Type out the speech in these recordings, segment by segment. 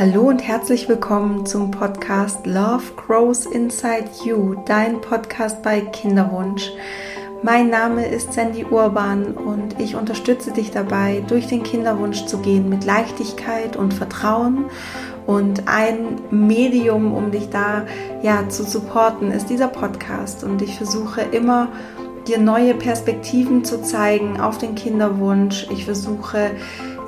Hallo und herzlich willkommen zum Podcast Love Grows Inside You, dein Podcast bei Kinderwunsch. Mein Name ist Sandy Urban und ich unterstütze dich dabei, durch den Kinderwunsch zu gehen mit Leichtigkeit und Vertrauen. Und ein Medium, um dich da ja zu supporten, ist dieser Podcast. Und ich versuche immer dir neue Perspektiven zu zeigen auf den Kinderwunsch. Ich versuche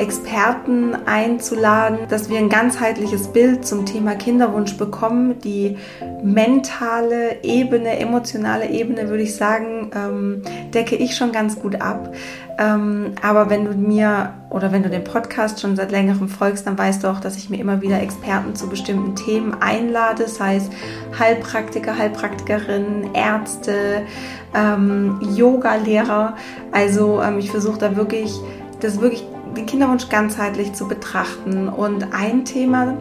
Experten einzuladen, dass wir ein ganzheitliches Bild zum Thema Kinderwunsch bekommen. Die mentale Ebene, emotionale Ebene, würde ich sagen, ähm, decke ich schon ganz gut ab. Ähm, aber wenn du mir oder wenn du den Podcast schon seit längerem folgst, dann weißt du auch, dass ich mir immer wieder Experten zu bestimmten Themen einlade, sei es Heilpraktiker, Heilpraktikerinnen, Ärzte, ähm, Yoga-Lehrer. Also ähm, ich versuche da wirklich, das wirklich den Kinderwunsch ganzheitlich zu betrachten. Und ein Thema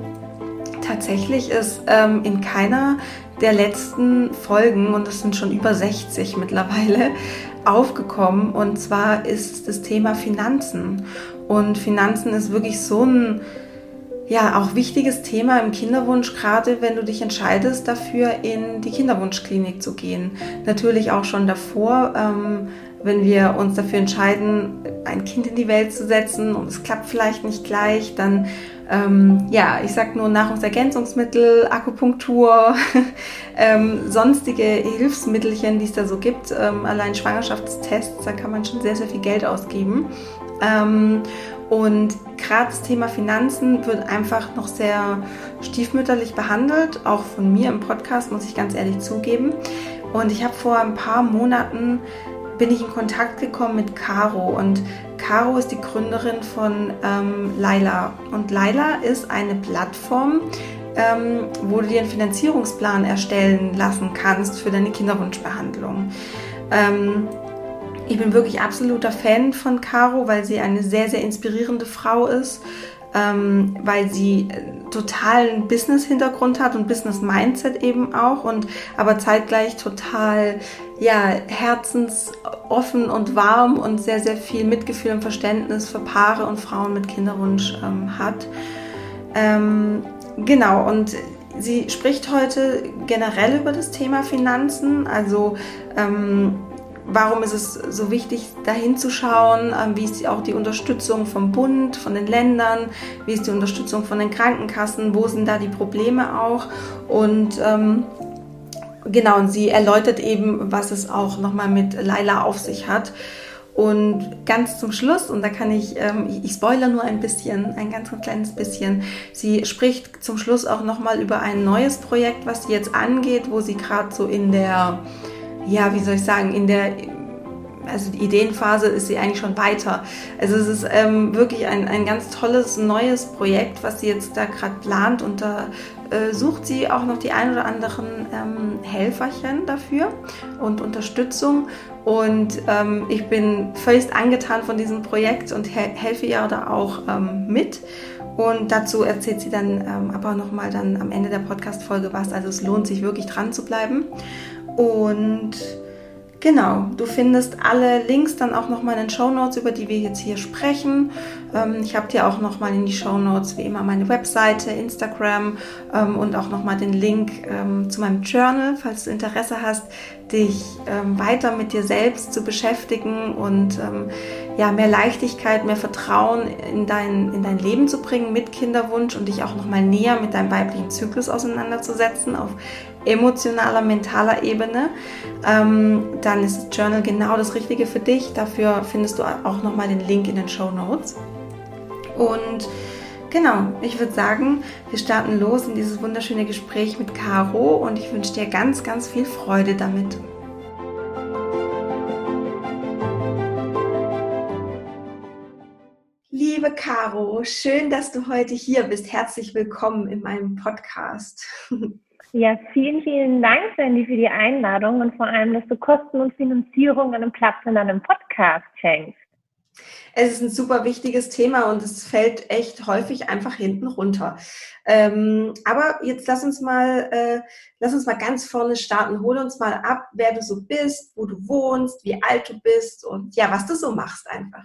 tatsächlich ist ähm, in keiner der letzten Folgen, und das sind schon über 60 mittlerweile, aufgekommen. Und zwar ist das Thema Finanzen. Und Finanzen ist wirklich so ein ja, auch wichtiges Thema im Kinderwunsch, gerade wenn du dich entscheidest, dafür in die Kinderwunschklinik zu gehen. Natürlich auch schon davor, ähm, wenn wir uns dafür entscheiden, ein Kind in die Welt zu setzen und es klappt vielleicht nicht gleich, dann ähm, ja, ich sag nur Nahrungsergänzungsmittel, Akupunktur, ähm, sonstige Hilfsmittelchen, die es da so gibt, ähm, allein Schwangerschaftstests, da kann man schon sehr, sehr viel Geld ausgeben. Ähm, und gerade das Thema Finanzen wird einfach noch sehr stiefmütterlich behandelt, auch von mir im Podcast, muss ich ganz ehrlich zugeben. Und ich habe vor ein paar Monaten bin ich in Kontakt gekommen mit Caro und Caro ist die Gründerin von ähm, Laila und Laila ist eine Plattform, ähm, wo du dir einen Finanzierungsplan erstellen lassen kannst für deine Kinderwunschbehandlung. Ähm, ich bin wirklich absoluter Fan von Caro, weil sie eine sehr, sehr inspirierende Frau ist ähm, weil sie äh, totalen Business-Hintergrund hat und Business-Mindset eben auch und aber zeitgleich total ja herzensoffen und warm und sehr sehr viel Mitgefühl und Verständnis für Paare und Frauen mit Kinderwunsch ähm, hat. Ähm, genau und sie spricht heute generell über das Thema Finanzen, also ähm, warum ist es so wichtig, dahin zu schauen? Ähm, wie ist auch die Unterstützung vom Bund, von den Ländern? Wie ist die Unterstützung von den Krankenkassen? Wo sind da die Probleme auch? Und ähm, genau, und sie erläutert eben, was es auch nochmal mit Laila auf sich hat. Und ganz zum Schluss, und da kann ich, ähm, ich spoiler nur ein bisschen, ein ganz kleines bisschen, sie spricht zum Schluss auch nochmal über ein neues Projekt, was sie jetzt angeht, wo sie gerade so in der ja, wie soll ich sagen, in der also die Ideenphase ist sie eigentlich schon weiter. Also es ist ähm, wirklich ein, ein ganz tolles neues Projekt, was sie jetzt da gerade plant und da äh, sucht sie auch noch die ein oder anderen ähm, Helferchen dafür und Unterstützung. Und ähm, ich bin völlig angetan von diesem Projekt und he helfe ihr da auch ähm, mit. Und dazu erzählt sie dann ähm, aber nochmal dann am Ende der Podcast-Folge was. Also es lohnt sich wirklich dran zu bleiben. Und genau, du findest alle Links dann auch nochmal in den Show Notes, über die wir jetzt hier sprechen. Ähm, ich habe dir auch nochmal in die Show Notes wie immer meine Webseite, Instagram ähm, und auch nochmal den Link ähm, zu meinem Journal, falls du Interesse hast, dich weiter mit dir selbst zu beschäftigen und ja, mehr Leichtigkeit, mehr Vertrauen in dein, in dein Leben zu bringen mit Kinderwunsch und dich auch nochmal näher mit deinem weiblichen Zyklus auseinanderzusetzen auf emotionaler, mentaler Ebene, ähm, dann ist Journal genau das Richtige für dich. Dafür findest du auch nochmal den Link in den Show Notes. Und genau, ich würde sagen, wir starten los in dieses wunderschöne Gespräch mit Caro und ich wünsche dir ganz, ganz viel Freude damit. Liebe Caro, schön, dass du heute hier bist. Herzlich willkommen in meinem Podcast. Ja, vielen, vielen Dank, Sandy, für die Einladung und vor allem, dass du Kosten und Finanzierung einen Platz in deinem Podcast schenkst. Es ist ein super wichtiges Thema und es fällt echt häufig einfach hinten runter. Ähm, aber jetzt lass uns mal, äh, lass uns mal ganz vorne starten. Hol uns mal ab, wer du so bist, wo du wohnst, wie alt du bist und ja, was du so machst einfach.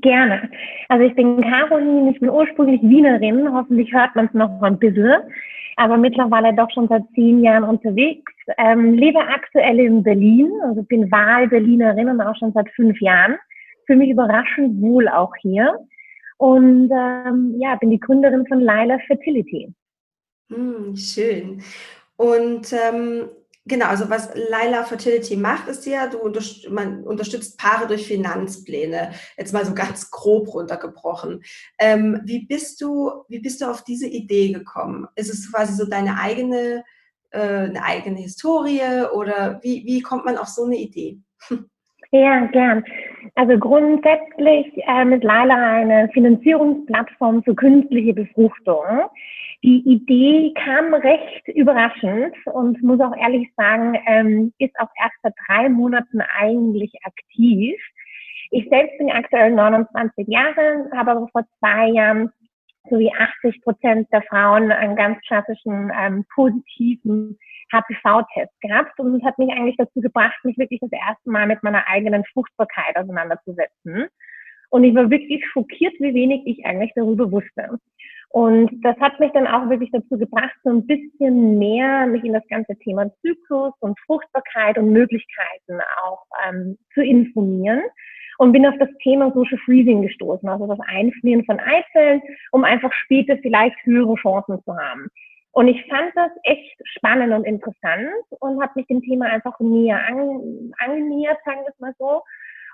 Gerne. Also ich bin Caroline, ich bin ursprünglich Wienerin, hoffentlich hört man es noch ein bisschen, aber mittlerweile doch schon seit zehn Jahren unterwegs. Ähm, lebe aktuell in Berlin, also bin Wahl-Berlinerin und auch schon seit fünf Jahren. Für mich überraschend wohl auch hier. Und ähm, ja, bin die Gründerin von Lila Fertility. Hm, schön. Und ähm, Genau, also was Laila Fertility macht, ist ja, du man unterstützt Paare durch Finanzpläne. Jetzt mal so ganz grob runtergebrochen. Ähm, wie bist du, wie bist du auf diese Idee gekommen? Ist es quasi so deine eigene, äh, eine eigene Historie oder wie, wie kommt man auf so eine Idee? Ja, gern. Also grundsätzlich ähm, ist Laila eine Finanzierungsplattform für künstliche Befruchtung. Die Idee kam recht überraschend und muss auch ehrlich sagen, ähm, ist auch erst seit drei Monaten eigentlich aktiv. Ich selbst bin aktuell 29 Jahre, habe aber vor zwei Jahren so wie 80 Prozent der Frauen einen ganz klassischen ähm, positiven HPV-Test gehabt und das hat mich eigentlich dazu gebracht, mich wirklich das erste Mal mit meiner eigenen Fruchtbarkeit auseinanderzusetzen. Und ich war wirklich schockiert, wie wenig ich eigentlich darüber wusste. Und das hat mich dann auch wirklich dazu gebracht, so ein bisschen mehr mich in das ganze Thema Zyklus und Fruchtbarkeit und Möglichkeiten auch ähm, zu informieren. Und bin auf das Thema Social Freezing gestoßen, also das Einfrieren von Eizellen, um einfach später vielleicht höhere Chancen zu haben. Und ich fand das echt spannend und interessant und habe mich dem Thema einfach näher an, angenähert, sagen wir es mal so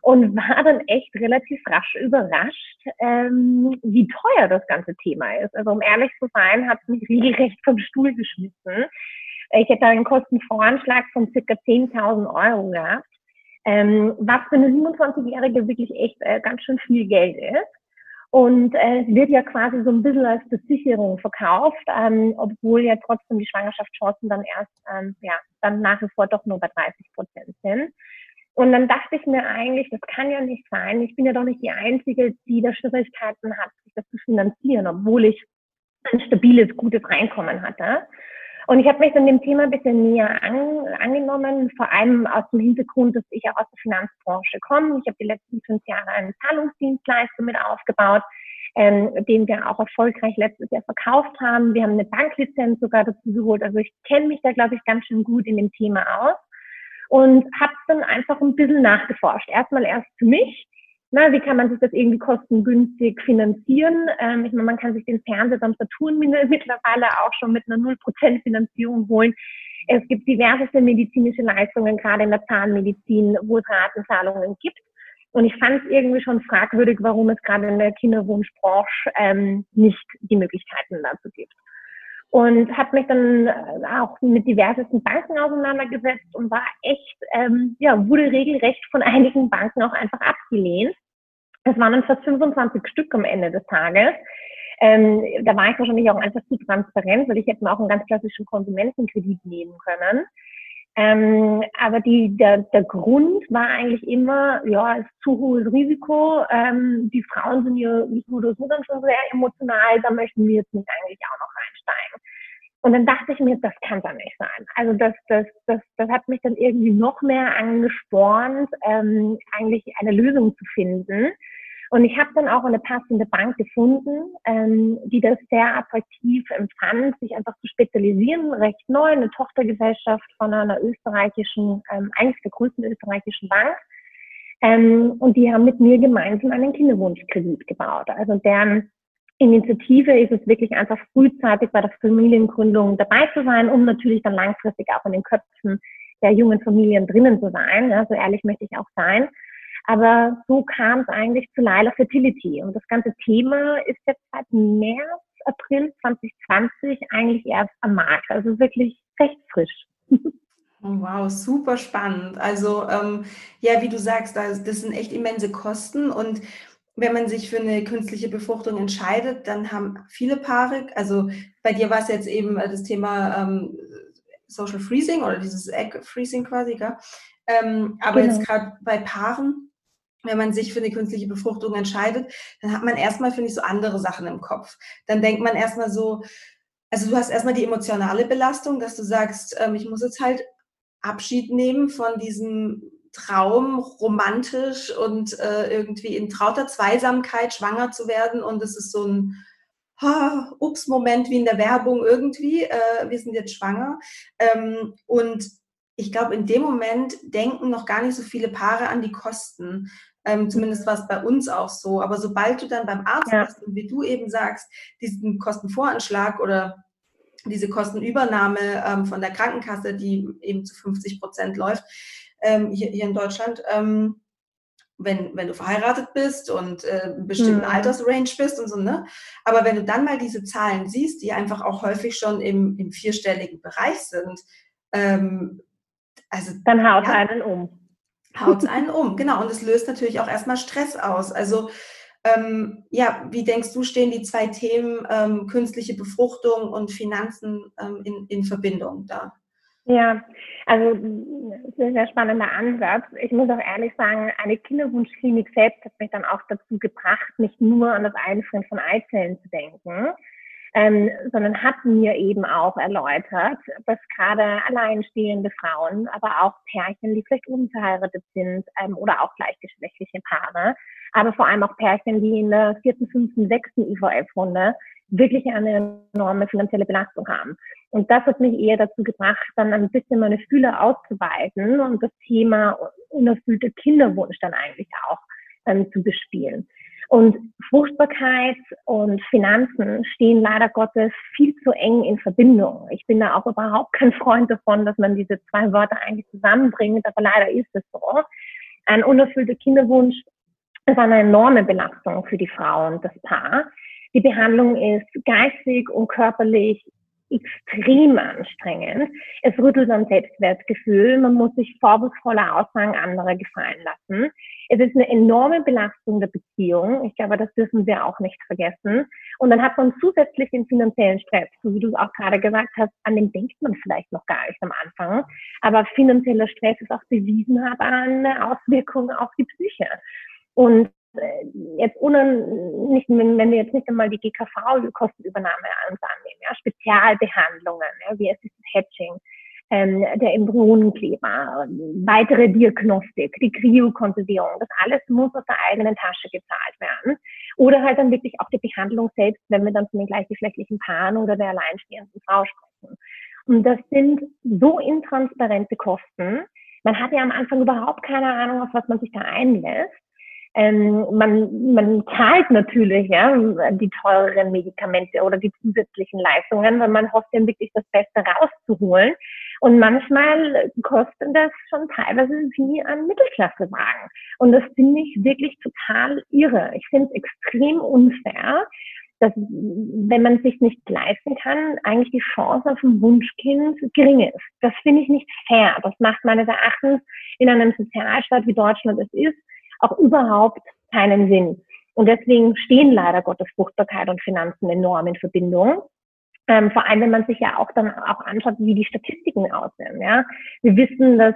und war dann echt relativ rasch überrascht, ähm, wie teuer das ganze Thema ist. Also um ehrlich zu sein, hat es mich regelrecht vom Stuhl geschmissen. Ich hätte einen Kostenvoranschlag von circa 10.000 Euro gehabt, ähm, was für eine 27-Jährige wirklich echt äh, ganz schön viel Geld ist. Und äh, wird ja quasi so ein bisschen als Besicherung verkauft, ähm, obwohl ja trotzdem die Schwangerschaftschancen dann erst, ähm, ja, dann nach wie vor doch nur bei 30 Prozent sind. Und dann dachte ich mir eigentlich, das kann ja nicht sein. Ich bin ja doch nicht die Einzige, die da Schwierigkeiten hat, sich das zu finanzieren, obwohl ich ein stabiles, gutes Einkommen hatte. Und ich habe mich dann dem Thema ein bisschen näher an, angenommen, vor allem aus dem Hintergrund, dass ich auch aus der Finanzbranche komme. Ich habe die letzten fünf Jahre einen Zahlungsdienstleister mit aufgebaut, ähm, den wir auch erfolgreich letztes Jahr verkauft haben. Wir haben eine Banklizenz sogar dazu geholt. Also ich kenne mich da, glaube ich, ganz schön gut in dem Thema aus und habe dann einfach ein bisschen nachgeforscht. Erstmal erst für mich, na, wie kann man sich das irgendwie kostengünstig finanzieren? Ähm, ich meine, man kann sich den Fernseher beim Saturn mittlerweile auch schon mit einer 0% Finanzierung holen. Es gibt diverse medizinische Leistungen, gerade in der Zahnmedizin, wo es Ratenzahlungen gibt. Und ich fand es irgendwie schon fragwürdig, warum es gerade in der Kinderwunschbranche ähm, nicht die Möglichkeiten dazu gibt und habe mich dann äh, auch mit diversesten Banken auseinandergesetzt und war echt, ähm, ja, wurde regelrecht von einigen Banken auch einfach abgelehnt. Es waren dann fast 25 Stück am Ende des Tages. Ähm, da war ich wahrscheinlich auch einfach zu transparent, weil ich hätte mir auch einen ganz klassischen Konsumentenkredit nehmen können. Ähm, aber die, der, der Grund war eigentlich immer, ja, es ist zu hohes Risiko. Ähm, die Frauen sind ja nicht so oder so dann schon sehr emotional, da möchten wir jetzt nicht eigentlich auch noch einsteigen. Und dann dachte ich mir, das kann doch nicht sein. Also das, das, das, das hat mich dann irgendwie noch mehr angespornt, ähm, eigentlich eine Lösung zu finden. Und ich habe dann auch eine passende Bank gefunden, ähm, die das sehr attraktiv empfand, sich einfach zu spezialisieren. Recht neu, eine Tochtergesellschaft von einer österreichischen, ähm, eigentlich der größten österreichischen Bank. Ähm, und die haben mit mir gemeinsam einen Kinderwunschkredit gebaut. Also deren Initiative ist es wirklich einfach frühzeitig bei der Familiengründung dabei zu sein, um natürlich dann langfristig auch in den Köpfen der jungen Familien drinnen zu sein. Ja, so ehrlich möchte ich auch sein. Aber so kam es eigentlich zu Lila Fertility. Und das ganze Thema ist jetzt seit März, April 2020 eigentlich erst am Markt. Also wirklich recht frisch. Oh, wow, super spannend. Also ähm, ja, wie du sagst, das, das sind echt immense Kosten und wenn man sich für eine künstliche Befruchtung entscheidet, dann haben viele Paare, also bei dir war es jetzt eben das Thema ähm, Social Freezing oder dieses Egg Freezing quasi, gell? Ähm, aber genau. jetzt gerade bei Paaren, wenn man sich für eine künstliche Befruchtung entscheidet, dann hat man erstmal, finde ich, so andere Sachen im Kopf. Dann denkt man erstmal so, also du hast erstmal die emotionale Belastung, dass du sagst, ähm, ich muss jetzt halt Abschied nehmen von diesem Traum, romantisch und äh, irgendwie in trauter Zweisamkeit schwanger zu werden. Und es ist so ein Ups-Moment wie in der Werbung irgendwie. Äh, wir sind jetzt schwanger. Ähm, und ich glaube, in dem Moment denken noch gar nicht so viele Paare an die Kosten. Ähm, zumindest war es bei uns auch so. Aber sobald du dann beim Arzt ja. bist und wie du eben sagst, diesen Kostenvoranschlag oder diese Kostenübernahme ähm, von der Krankenkasse, die eben zu 50 Prozent läuft, ähm, hier, hier in Deutschland, ähm, wenn, wenn du verheiratet bist und äh, bestimmten mhm. Altersrange bist und so, ne? Aber wenn du dann mal diese Zahlen siehst, die einfach auch häufig schon im, im vierstelligen Bereich sind, ähm, also. Dann haut ja, einen um. Haut einen um, genau. Und es löst natürlich auch erstmal Stress aus. Also, ähm, ja, wie denkst du, stehen die zwei Themen ähm, künstliche Befruchtung und Finanzen ähm, in, in Verbindung da? Ja, also sehr, sehr spannender Ansatz. Ich muss auch ehrlich sagen, eine Kinderwunschklinik selbst hat mich dann auch dazu gebracht, nicht nur an das Einfrieren von Eizellen zu denken, ähm, sondern hat mir eben auch erläutert, dass gerade alleinstehende Frauen, aber auch Pärchen, die vielleicht unverheiratet sind ähm, oder auch gleichgeschlechtliche Paare, aber vor allem auch Pärchen, die in der vierten, fünften, sechsten IVF-Runde wirklich eine enorme finanzielle Belastung haben. Und das hat mich eher dazu gebracht, dann ein bisschen meine Fühler auszuweiten und das Thema unerfüllte Kinderwunsch dann eigentlich auch ähm, zu bespielen. Und Fruchtbarkeit und Finanzen stehen leider Gottes viel zu eng in Verbindung. Ich bin da auch überhaupt kein Freund davon, dass man diese zwei Wörter eigentlich zusammenbringt, aber leider ist es so. Ein unerfüllter Kinderwunsch ist eine enorme Belastung für die Frau und das Paar. Die Behandlung ist geistig und körperlich extrem anstrengend. Es rüttelt am Selbstwertgefühl. Man muss sich vorwurfsvolle Aussagen anderer gefallen lassen. Es ist eine enorme Belastung der Beziehung. Ich glaube, das dürfen wir auch nicht vergessen. Und dann hat man zusätzlich den finanziellen Stress, so wie du es auch gerade gesagt hast, an den denkt man vielleicht noch gar nicht am Anfang. Aber finanzieller Stress ist auch bewiesen, hat eine Auswirkung auf die Psyche. Und jetzt ohne, nicht, wenn wir jetzt nicht einmal die GKV-Kostenübernahme annehmen, ja, Spezialbehandlungen, ja, wie Assisted Hatching, ähm, der Embryonenkleber, weitere Diagnostik, die Kryokonservierung, das alles muss aus der eigenen Tasche gezahlt werden. Oder halt dann wirklich auch die Behandlung selbst, wenn wir dann von den gleichgeschlechtlichen Paaren oder der alleinstehenden Frau sprechen. Und das sind so intransparente Kosten. Man hat ja am Anfang überhaupt keine Ahnung, auf was man sich da einlässt. Ähm, man, man zahlt natürlich ja, die teureren Medikamente oder die zusätzlichen Leistungen, weil man hofft ja wirklich das Beste rauszuholen. Und manchmal kostet das schon teilweise wie ein Mittelklassewagen. Und das finde ich wirklich total irre. Ich finde es extrem unfair, dass, wenn man sich nicht leisten kann, eigentlich die Chance auf ein Wunschkind gering ist. Das finde ich nicht fair. Das macht meines Erachtens in einem Sozialstaat wie Deutschland es ist, auch überhaupt keinen Sinn. Und deswegen stehen leider Gottes Fruchtbarkeit und Finanzen enorm in Verbindung. Ähm, vor allem, wenn man sich ja auch dann auch anschaut, wie die Statistiken aussehen. Ja? Wir wissen, dass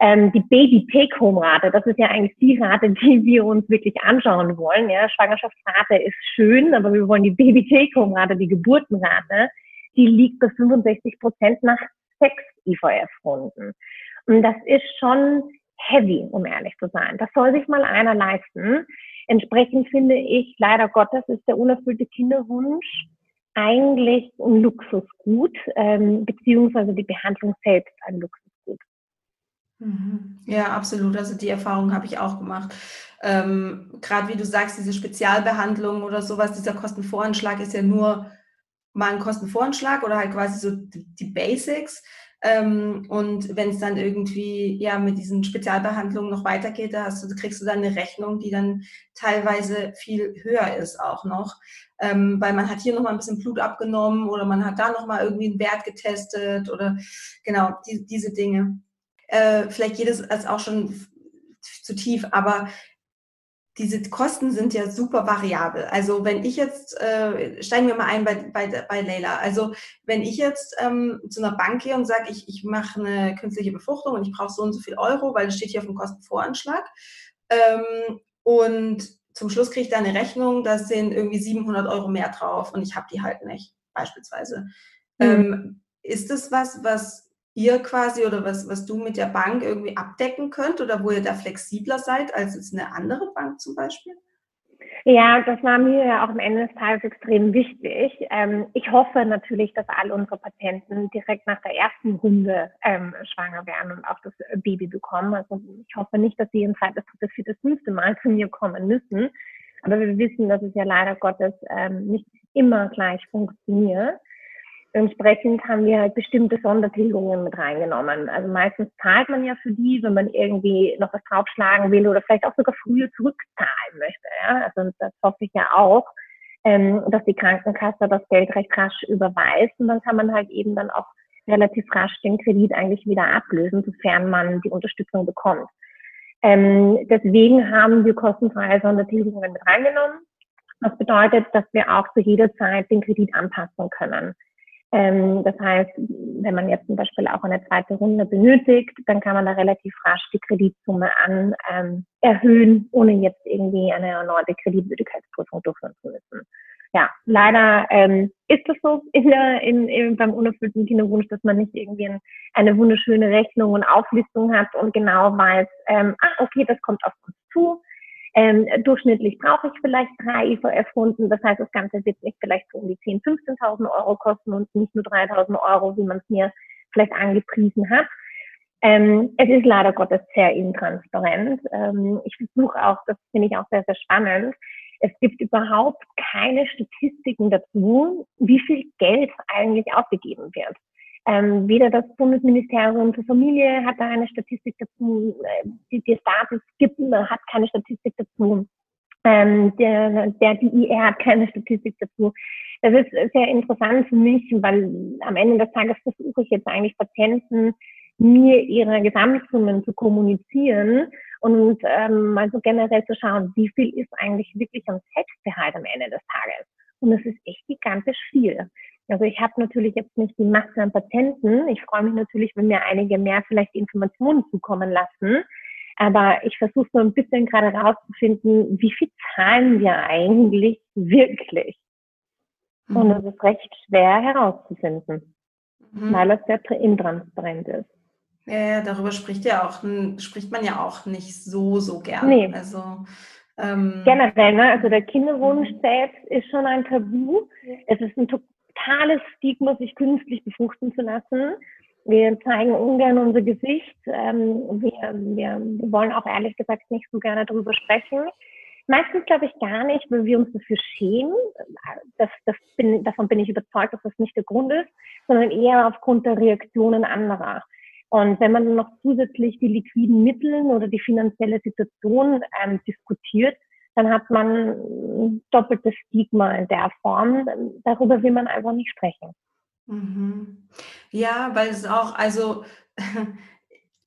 ähm, die Baby-Take-Home-Rate, das ist ja eigentlich die Rate, die wir uns wirklich anschauen wollen. Ja? Schwangerschaftsrate ist schön, aber wir wollen die Baby-Take-Home-Rate, die Geburtenrate, die liegt bei 65 Prozent nach sechs IVF-Runden. Und das ist schon heavy, um ehrlich zu sein. Das soll sich mal einer leisten. Entsprechend finde ich, leider Gottes ist der unerfüllte Kinderwunsch eigentlich ein Luxusgut, ähm, beziehungsweise die Behandlung selbst ein Luxusgut. Mhm. Ja, absolut. Also die Erfahrung habe ich auch gemacht. Ähm, Gerade wie du sagst, diese Spezialbehandlung oder sowas, dieser Kostenvoranschlag ist ja nur mal ein Kostenvoranschlag oder halt quasi so die, die Basics. Ähm, und wenn es dann irgendwie ja mit diesen Spezialbehandlungen noch weitergeht, da hast du, kriegst du dann eine Rechnung, die dann teilweise viel höher ist auch noch. Ähm, weil man hat hier nochmal ein bisschen Blut abgenommen oder man hat da nochmal irgendwie einen Wert getestet oder genau die, diese Dinge. Äh, vielleicht geht es als auch schon zu tief, aber diese Kosten sind ja super variabel. Also wenn ich jetzt, äh, steigen wir mal ein bei, bei, bei Leila, also wenn ich jetzt ähm, zu einer Bank gehe und sage, ich, ich mache eine künstliche Befruchtung und ich brauche so und so viel Euro, weil es steht hier auf dem Kostenvoranschlag ähm, und zum Schluss kriege ich da eine Rechnung, da sind irgendwie 700 Euro mehr drauf und ich habe die halt nicht, beispielsweise. Mhm. Ähm, ist das was, was ihr quasi oder was, was du mit der Bank irgendwie abdecken könnt oder wo ihr da flexibler seid als jetzt eine andere Bank zum Beispiel? Ja, das war mir ja auch am Ende des Tages extrem wichtig. Ähm, ich hoffe natürlich, dass alle unsere Patienten direkt nach der ersten Runde ähm, schwanger werden und auch das Baby bekommen. Also ich hoffe nicht, dass sie ein zweites, drittes, viertes, fünfte Mal zu mir kommen müssen. Aber wir wissen, dass es ja leider Gottes ähm, nicht immer gleich funktioniert. Entsprechend haben wir halt bestimmte Sondertilgungen mit reingenommen. Also meistens zahlt man ja für die, wenn man irgendwie noch was draufschlagen will oder vielleicht auch sogar früher zurückzahlen möchte. Ja? Also das hoffe ich ja auch, ähm, dass die Krankenkasse das Geld recht rasch überweist und dann kann man halt eben dann auch relativ rasch den Kredit eigentlich wieder ablösen, sofern man die Unterstützung bekommt. Ähm, deswegen haben wir kostenfreie Sondertilgungen mit reingenommen. Was bedeutet, dass wir auch zu jeder Zeit den Kredit anpassen können. Ähm, das heißt, wenn man jetzt zum Beispiel auch eine zweite Runde benötigt, dann kann man da relativ rasch die Kreditsumme an ähm, erhöhen, ohne jetzt irgendwie eine erneute Kreditwürdigkeitsprüfung durchführen zu müssen. Ja, leider ähm, ist es so in der, in, in, beim unerfüllten Kinderwunsch, dass man nicht irgendwie ein, eine wunderschöne Rechnung und Auflistung hat und genau weiß, ähm, ah, okay, das kommt auf uns zu ähm, durchschnittlich brauche ich vielleicht drei IVF-Runden. Das heißt, das Ganze wird nicht vielleicht so um die 10.000, 15.000 Euro kosten und nicht nur 3.000 Euro, wie man es mir vielleicht angepriesen hat. Ähm, es ist leider Gottes sehr intransparent. Ähm, ich versuche auch, das finde ich auch sehr, sehr spannend. Es gibt überhaupt keine Statistiken dazu, wie viel Geld eigentlich ausgegeben wird. Ähm, weder das Bundesministerium für Familie hat da eine Statistik dazu, äh, die, die Status gibt, hat keine Statistik dazu. Ähm, der, der DIR hat keine Statistik dazu. Das ist sehr interessant für mich, weil am Ende des Tages versuche ich jetzt eigentlich Patienten, mir ihre Gesamtsummen zu kommunizieren und ähm, mal so generell zu schauen, wie viel ist eigentlich wirklich am Selbstgehalt am Ende des Tages. Und es ist echt gigantisch viel. Also ich habe natürlich jetzt nicht die Masse an Patienten. Ich freue mich natürlich, wenn mir einige mehr vielleicht Informationen zukommen lassen. Aber ich versuche so ein bisschen gerade rauszufinden, wie viel zahlen wir eigentlich wirklich? Mhm. Und das ist recht schwer herauszufinden, mhm. weil es sehr intransparent ist. Ja, ja, darüber spricht ja auch, spricht man ja auch nicht so, so gerne. Nee. Also ähm, Generell, ne? also der Kinderwunsch mhm. selbst ist schon ein Tabu. Es ist ein totales Stigma, sich künstlich befruchten zu lassen. Wir zeigen ungern unser Gesicht. Ähm, wir, wir, wollen auch ehrlich gesagt nicht so gerne darüber sprechen. Meistens glaube ich gar nicht, weil wir uns dafür schämen. Das, das bin, davon bin ich überzeugt, dass das nicht der Grund ist, sondern eher aufgrund der Reaktionen anderer. Und wenn man noch zusätzlich die liquiden Mittel oder die finanzielle Situation ähm, diskutiert, dann hat man doppeltes Stigma in der Form. Darüber will man einfach nicht sprechen. Mhm. Ja, weil es auch, also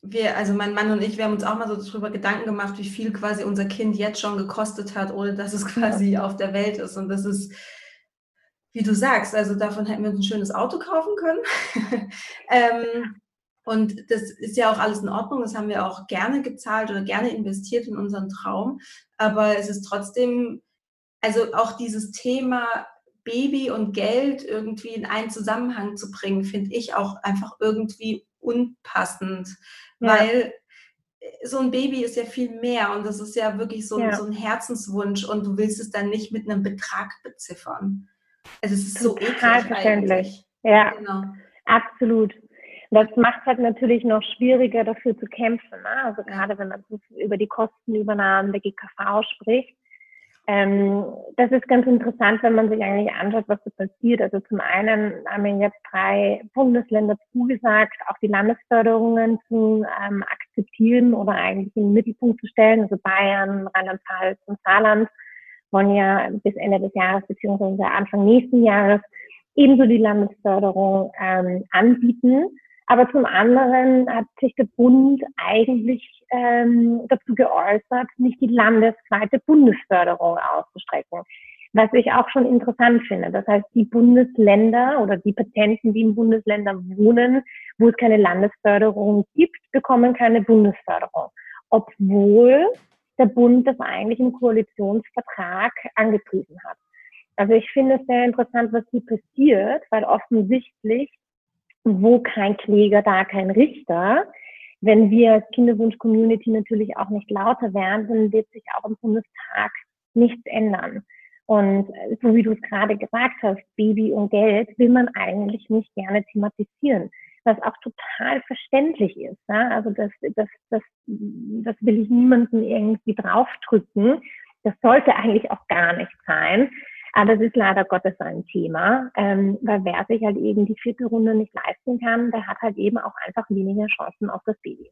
wir, also mein Mann und ich, wir haben uns auch mal so darüber Gedanken gemacht, wie viel quasi unser Kind jetzt schon gekostet hat, ohne dass es quasi auf der Welt ist. Und das ist, wie du sagst, also davon hätten wir uns ein schönes Auto kaufen können. ähm, und das ist ja auch alles in Ordnung. Das haben wir auch gerne gezahlt oder gerne investiert in unseren Traum. Aber es ist trotzdem, also auch dieses Thema Baby und Geld irgendwie in einen Zusammenhang zu bringen, finde ich auch einfach irgendwie unpassend. Ja. Weil so ein Baby ist ja viel mehr und das ist ja wirklich so, ja. so ein Herzenswunsch und du willst es dann nicht mit einem Betrag beziffern. Also es ist Total so eklig. Ja, genau. absolut. Das macht halt natürlich noch schwieriger, dafür zu kämpfen. Ne? Also gerade wenn man über die Kostenübernahmen der GKV spricht. Ähm, das ist ganz interessant, wenn man sich eigentlich anschaut, was da passiert. Also zum einen haben wir jetzt drei Bundesländer zugesagt, auch die Landesförderungen zu ähm, akzeptieren oder eigentlich in den Mittelpunkt zu stellen. Also Bayern, Rheinland-Pfalz und Saarland wollen ja bis Ende des Jahres beziehungsweise Anfang nächsten Jahres ebenso die Landesförderung ähm, anbieten. Aber zum anderen hat sich der Bund eigentlich ähm, dazu geäußert, nicht die landesweite Bundesförderung auszustrecken. Was ich auch schon interessant finde. Das heißt, die Bundesländer oder die Patienten, die in Bundesländern wohnen, wo es keine Landesförderung gibt, bekommen keine Bundesförderung. Obwohl der Bund das eigentlich im Koalitionsvertrag angepriesen hat. Also ich finde es sehr interessant, was hier passiert, weil offensichtlich wo kein Kläger, da kein Richter. Wenn wir als Kinderwunsch-Community natürlich auch nicht lauter werden, dann wird sich auch im Bundestag nichts ändern. Und so wie du es gerade gesagt hast, Baby und Geld will man eigentlich nicht gerne thematisieren, was auch total verständlich ist. Ja? Also das, das, das, das will ich niemanden irgendwie draufdrücken. Das sollte eigentlich auch gar nicht sein. Aber es ist leider Gottes ein Thema, ähm, weil wer sich halt eben die vierte Runde nicht leisten kann, der hat halt eben auch einfach weniger Chancen auf das Baby.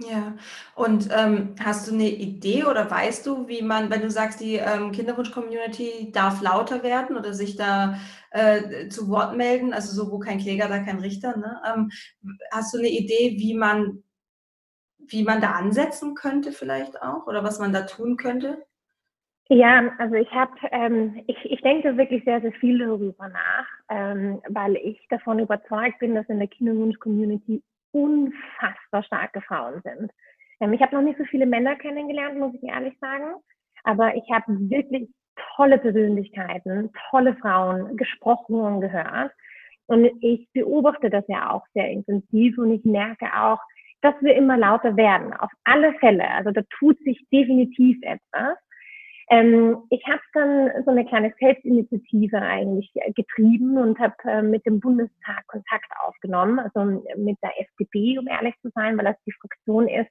Ja, und ähm, hast du eine Idee oder weißt du, wie man, wenn du sagst, die ähm, Kinderwunsch-Community darf lauter werden oder sich da äh, zu Wort melden, also so, wo kein Kläger, da kein Richter, ne? Ähm, hast du eine Idee, wie man, wie man da ansetzen könnte vielleicht auch oder was man da tun könnte? Ja, also ich habe, ähm, ich, ich denke wirklich sehr, sehr viel darüber nach, ähm, weil ich davon überzeugt bin, dass in der Kinderwunsch-Community unfassbar starke Frauen sind. Ähm, ich habe noch nicht so viele Männer kennengelernt, muss ich ehrlich sagen, aber ich habe wirklich tolle Persönlichkeiten, tolle Frauen gesprochen und gehört. Und ich beobachte das ja auch sehr intensiv und ich merke auch, dass wir immer lauter werden. Auf alle Fälle. Also da tut sich definitiv etwas. Ähm, ich habe dann so eine kleine Selbstinitiative eigentlich getrieben und habe äh, mit dem Bundestag Kontakt aufgenommen, also mit der FDP, um ehrlich zu sein, weil das die Fraktion ist,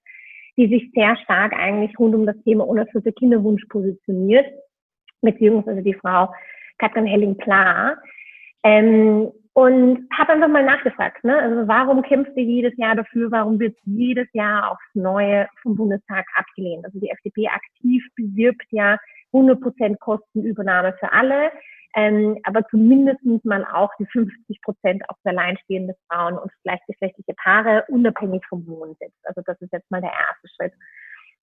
die sich sehr stark eigentlich rund um das Thema unerfüllter Kinderwunsch positioniert, beziehungsweise die Frau Katrin Helling-Pla. Ähm, und habe einfach mal nachgefragt, ne? also warum kämpft ihr jedes Jahr dafür, warum wird jedes Jahr aufs Neue vom Bundestag abgelehnt? Also die FDP aktiv bewirbt ja 100% Kostenübernahme für alle, ähm, aber zumindest mal auch die 50 Prozent auf alleinstehende Frauen und gleichgeschlechtliche Paare unabhängig vom Wohnsitz. Also das ist jetzt mal der erste Schritt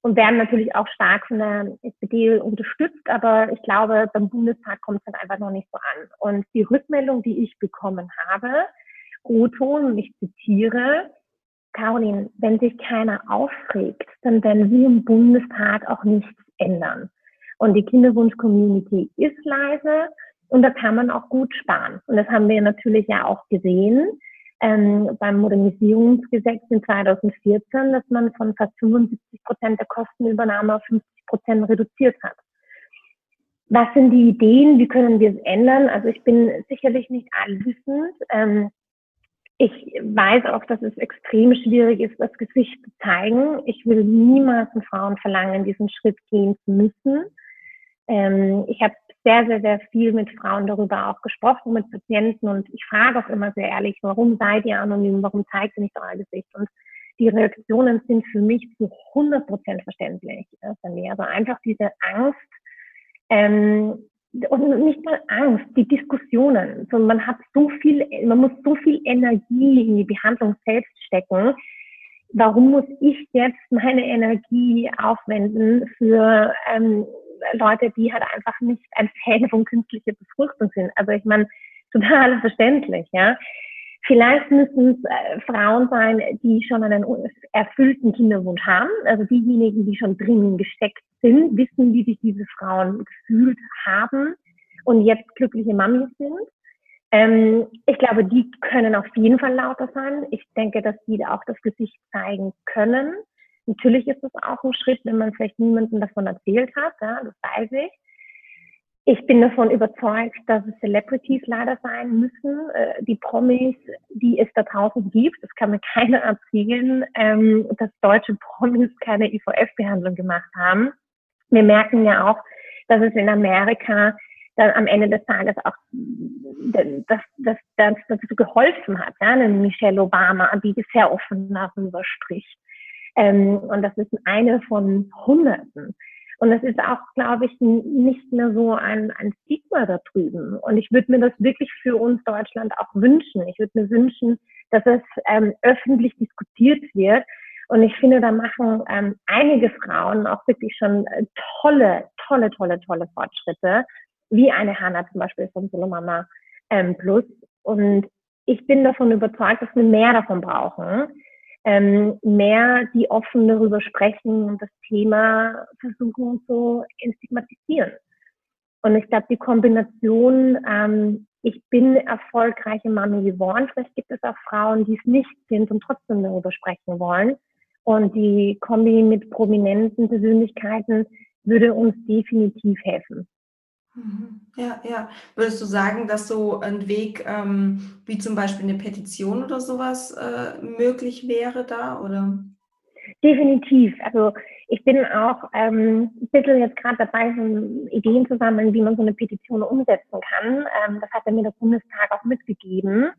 und werden natürlich auch stark von der SPD unterstützt, aber ich glaube, beim Bundestag kommt es dann einfach noch nicht so an. Und die Rückmeldung, die ich bekommen habe, O-Ton, ich zitiere, Caroline, wenn sich keiner aufregt, dann werden wir im Bundestag auch nichts ändern. Und die Kinderwunsch-Community ist leise und da kann man auch gut sparen. Und das haben wir natürlich ja auch gesehen ähm, beim Modernisierungsgesetz in 2014, dass man von fast 75 Prozent der Kostenübernahme auf 50 Prozent reduziert hat. Was sind die Ideen? Wie können wir es ändern? Also ich bin sicherlich nicht allwissend. Ähm, ich weiß auch, dass es extrem schwierig ist, das Gesicht zu zeigen. Ich will niemals von Frauen verlangen, diesen Schritt gehen zu müssen. Ähm, ich habe sehr, sehr, sehr viel mit Frauen darüber auch gesprochen, mit Patienten und ich frage auch immer sehr ehrlich, warum seid ihr anonym, warum zeigt ihr nicht euer Gesicht? Und die Reaktionen sind für mich zu 100 Prozent verständlich. Also einfach diese Angst, ähm, und nicht mal Angst, die Diskussionen. So, man hat so viel, man muss so viel Energie in die Behandlung selbst stecken. Warum muss ich jetzt meine Energie aufwenden für ähm, Leute, die halt einfach nicht ein Fan von künstlicher Befruchtung sind. Also ich meine, total verständlich, ja. Vielleicht müssen es äh, Frauen sein, die schon einen erfüllten Kinderwunsch haben. Also diejenigen, die schon drinnen gesteckt sind, wissen, wie sich diese Frauen gefühlt haben und jetzt glückliche Mamis sind. Ähm, ich glaube, die können auf jeden Fall lauter sein. Ich denke, dass die auch das Gesicht zeigen können. Natürlich ist es auch ein Schritt, wenn man vielleicht niemandem davon erzählt hat, ja, das weiß ich. Ich bin davon überzeugt, dass es Celebrities leider sein müssen, äh, die Promis, die es da draußen gibt. Das kann mir keiner erzählen, ähm, dass deutsche Promis keine IVF-Behandlung gemacht haben. Wir merken ja auch, dass es in Amerika dann am Ende des Tages auch das, das, das, dazu geholfen hat. Ja? Michelle Obama, die sehr offen darüber spricht. Ähm, und das ist eine von Hunderten. Und es ist auch, glaube ich, nicht mehr so ein, ein Stigma da drüben. Und ich würde mir das wirklich für uns Deutschland auch wünschen. Ich würde mir wünschen, dass es ähm, öffentlich diskutiert wird. Und ich finde, da machen ähm, einige Frauen auch wirklich schon äh, tolle, tolle, tolle, tolle Fortschritte, wie eine Hanna zum Beispiel von Solomama ähm, Plus. Und ich bin davon überzeugt, dass wir mehr davon brauchen ähm, mehr die offen darüber sprechen und das Thema versuchen zu entstigmatisieren. Und ich glaube, die Kombination ähm, ich bin erfolgreiche Mami geworden. Vielleicht gibt es auch Frauen, die es nicht sind und trotzdem darüber sprechen wollen. Und die Kombi mit prominenten Persönlichkeiten würde uns definitiv helfen. Mhm. Ja, ja. Würdest du sagen, dass so ein Weg ähm, wie zum Beispiel eine Petition oder sowas äh, möglich wäre da? Oder? Definitiv. Also ich bin auch ähm, ein bisschen jetzt gerade dabei, so Ideen zu sammeln, wie man so eine Petition umsetzen kann. Ähm, das hat mir der Bundestag auch mitgegeben.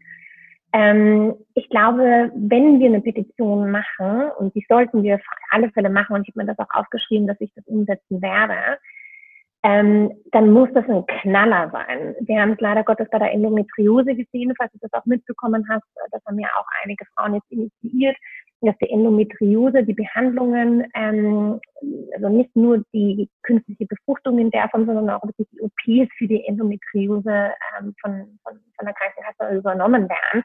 Ähm, ich glaube, wenn wir eine Petition machen, und die sollten wir für alle Fälle machen, und ich habe mir das auch aufgeschrieben, dass ich das umsetzen werde, ähm, dann muss das ein Knaller sein. Wir haben es leider Gottes bei der Endometriose gesehen, falls du das auch mitbekommen hast. Das haben ja auch einige Frauen jetzt initiiert, dass die Endometriose, die Behandlungen, ähm, also nicht nur die künstliche Befruchtung in der Form, sondern auch wirklich die OPs für die Endometriose ähm, von, von, von der Krankenkasse übernommen werden.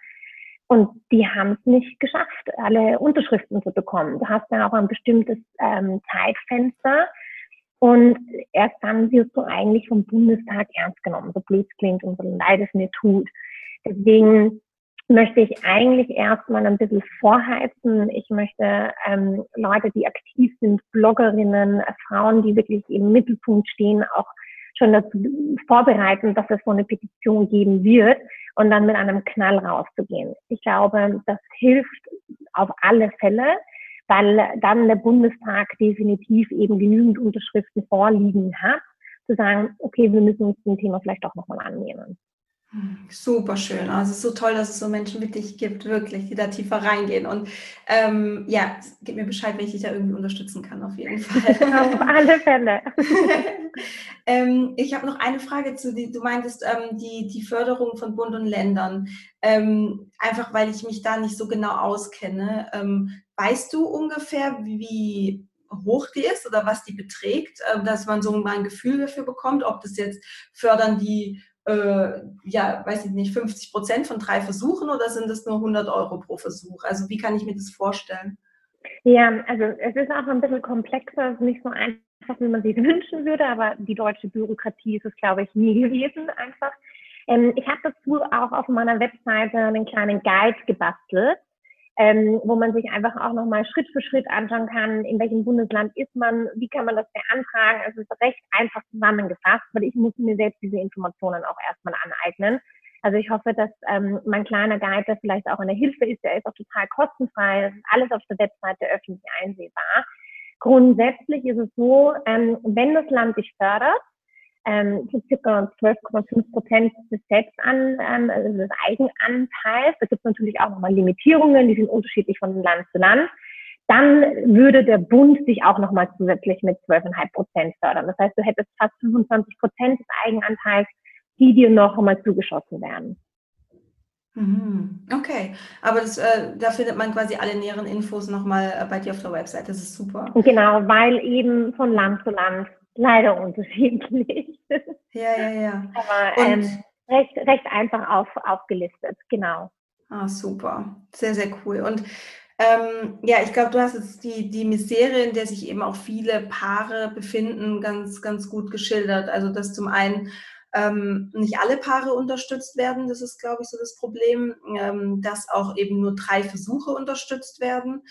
Und die haben es nicht geschafft, alle Unterschriften zu bekommen. Du hast dann auch ein bestimmtes ähm, Zeitfenster, und erst dann wirst du eigentlich vom Bundestag ernst genommen, so blöd klingt und so leid es mir tut. Deswegen möchte ich eigentlich erstmal ein bisschen vorheizen. Ich möchte ähm, Leute, die aktiv sind, Bloggerinnen, Frauen, die wirklich im Mittelpunkt stehen, auch schon dazu vorbereiten, dass es so eine Petition geben wird und dann mit einem Knall rauszugehen. Ich glaube, das hilft auf alle Fälle weil dann der Bundestag definitiv eben genügend Unterschriften vorliegen hat, zu sagen, okay, wir müssen uns dem Thema vielleicht auch nochmal annehmen. Super schön. Also es ist so toll, dass es so Menschen wie dich gibt, wirklich, die da tiefer reingehen. Und ähm, ja, gib mir Bescheid, wenn ich dich da irgendwie unterstützen kann, auf jeden Fall. auf alle Fälle. ähm, ich habe noch eine Frage zu dir. Du meintest ähm, die, die Förderung von Bund und Ländern. Ähm, einfach weil ich mich da nicht so genau auskenne. Weißt du ungefähr, wie hoch die ist oder was die beträgt, äh, dass man so mal ein Gefühl dafür bekommt, ob das jetzt fördern die äh, ja, weiß ich nicht, 50 Prozent von drei Versuchen oder sind es nur 100 Euro pro Versuch? Also wie kann ich mir das vorstellen? Ja, also es ist auch ein bisschen komplexer, es ist nicht so einfach, wie man sich wünschen würde, aber die deutsche Bürokratie ist es, glaube ich, nie gewesen einfach. Ähm, ich habe dazu auch auf meiner Webseite einen kleinen Guide gebastelt, ähm, wo man sich einfach auch nochmal Schritt für Schritt anschauen kann, in welchem Bundesland ist man, wie kann man das beantragen. Es ist recht einfach zusammengefasst, weil ich muss mir selbst diese Informationen auch erstmal aneignen. Also ich hoffe, dass ähm, mein kleiner Guide da vielleicht auch eine Hilfe ist. Der ist auch total kostenfrei. Das ist alles auf der Webseite öffentlich einsehbar. Grundsätzlich ist es so, ähm, wenn das Land dich fördert, ähm, so circa 12,5 Prozent des Selbstan, ähm, also des Eigenanteils. Da gibt es natürlich auch nochmal Limitierungen, die sind unterschiedlich von Land zu Land. Dann würde der Bund sich auch nochmal zusätzlich mit 12,5 Prozent fördern. Das heißt, du hättest fast 25 Prozent des Eigenanteils, die dir noch einmal zugeschossen werden. Mhm. Okay, aber das, äh, da findet man quasi alle näheren Infos nochmal äh, bei dir auf der Website. Das ist super. Genau, weil eben von Land zu Land leider unterschiedlich. Ja, ja, ja. Aber ähm, recht, recht einfach auf, aufgelistet, genau. Ah, super. Sehr, sehr cool. Und ähm, ja, ich glaube, du hast jetzt die, die Misere, in der sich eben auch viele Paare befinden, ganz, ganz gut geschildert. Also, dass zum einen ähm, nicht alle Paare unterstützt werden, das ist, glaube ich, so das Problem, ähm, dass auch eben nur drei Versuche unterstützt werden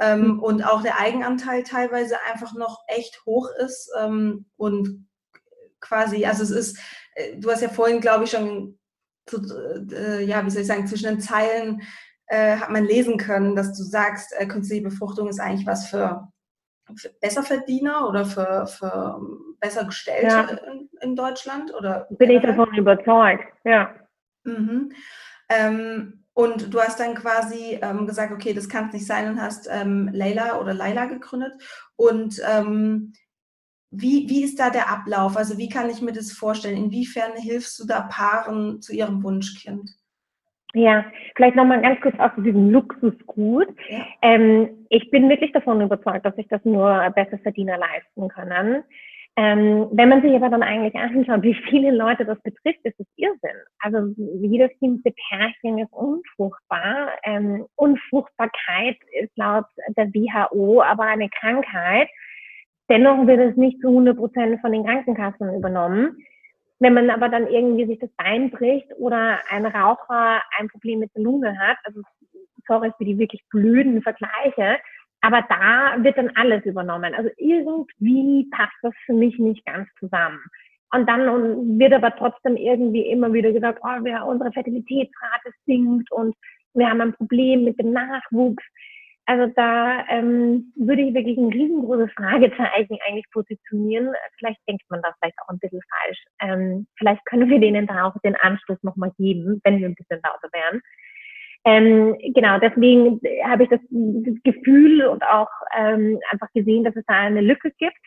ähm, mhm. und auch der Eigenanteil teilweise einfach noch echt hoch ist ähm, und quasi, also es ist, äh, du hast ja vorhin, glaube ich, schon, äh, ja, wie soll ich sagen, zwischen den Zeilen äh, hat man lesen können, dass du sagst, äh, künstliche Befruchtung ist eigentlich was für, für Besserverdiener oder für, für besser Gestellte ja. in, in, Deutschland? Oder Bin ich davon überzeugt, ja. Mhm. Ähm, und du hast dann quasi ähm, gesagt, okay, das kann es nicht sein und hast ähm, Leila oder Laila gegründet. Und ähm, wie, wie ist da der Ablauf? Also wie kann ich mir das vorstellen? Inwiefern hilfst du da Paaren zu ihrem Wunschkind? Ja, vielleicht nochmal ganz kurz auf diesem Luxusgut. Ja. Ähm, ich bin wirklich davon überzeugt, dass sich das nur besser Verdiener leisten können. Ähm, wenn man sich aber dann eigentlich anschaut, wie viele Leute das betrifft, ist es Irrsinn. Also jedes siebte Pärchen ist unfruchtbar. Ähm, Unfruchtbarkeit ist laut der WHO aber eine Krankheit. Dennoch wird es nicht zu 100 Prozent von den Krankenkassen übernommen. Wenn man aber dann irgendwie sich das Bein bricht oder ein Raucher ein Problem mit der Lunge hat, also sorry für die wirklich blöden Vergleiche, aber da wird dann alles übernommen. Also irgendwie passt das für mich nicht ganz zusammen. Und dann wird aber trotzdem irgendwie immer wieder gesagt, oh, wir, unsere Fertilitätsrate sinkt und wir haben ein Problem mit dem Nachwuchs. Also da ähm, würde ich wirklich ein riesengroßes Fragezeichen eigentlich positionieren. Vielleicht denkt man das vielleicht auch ein bisschen falsch. Ähm, vielleicht können wir denen da auch den Anschluss nochmal geben, wenn wir ein bisschen lauter wären. Ähm, genau, deswegen habe ich das, Gefühl und auch ähm, einfach gesehen, dass es da eine Lücke gibt,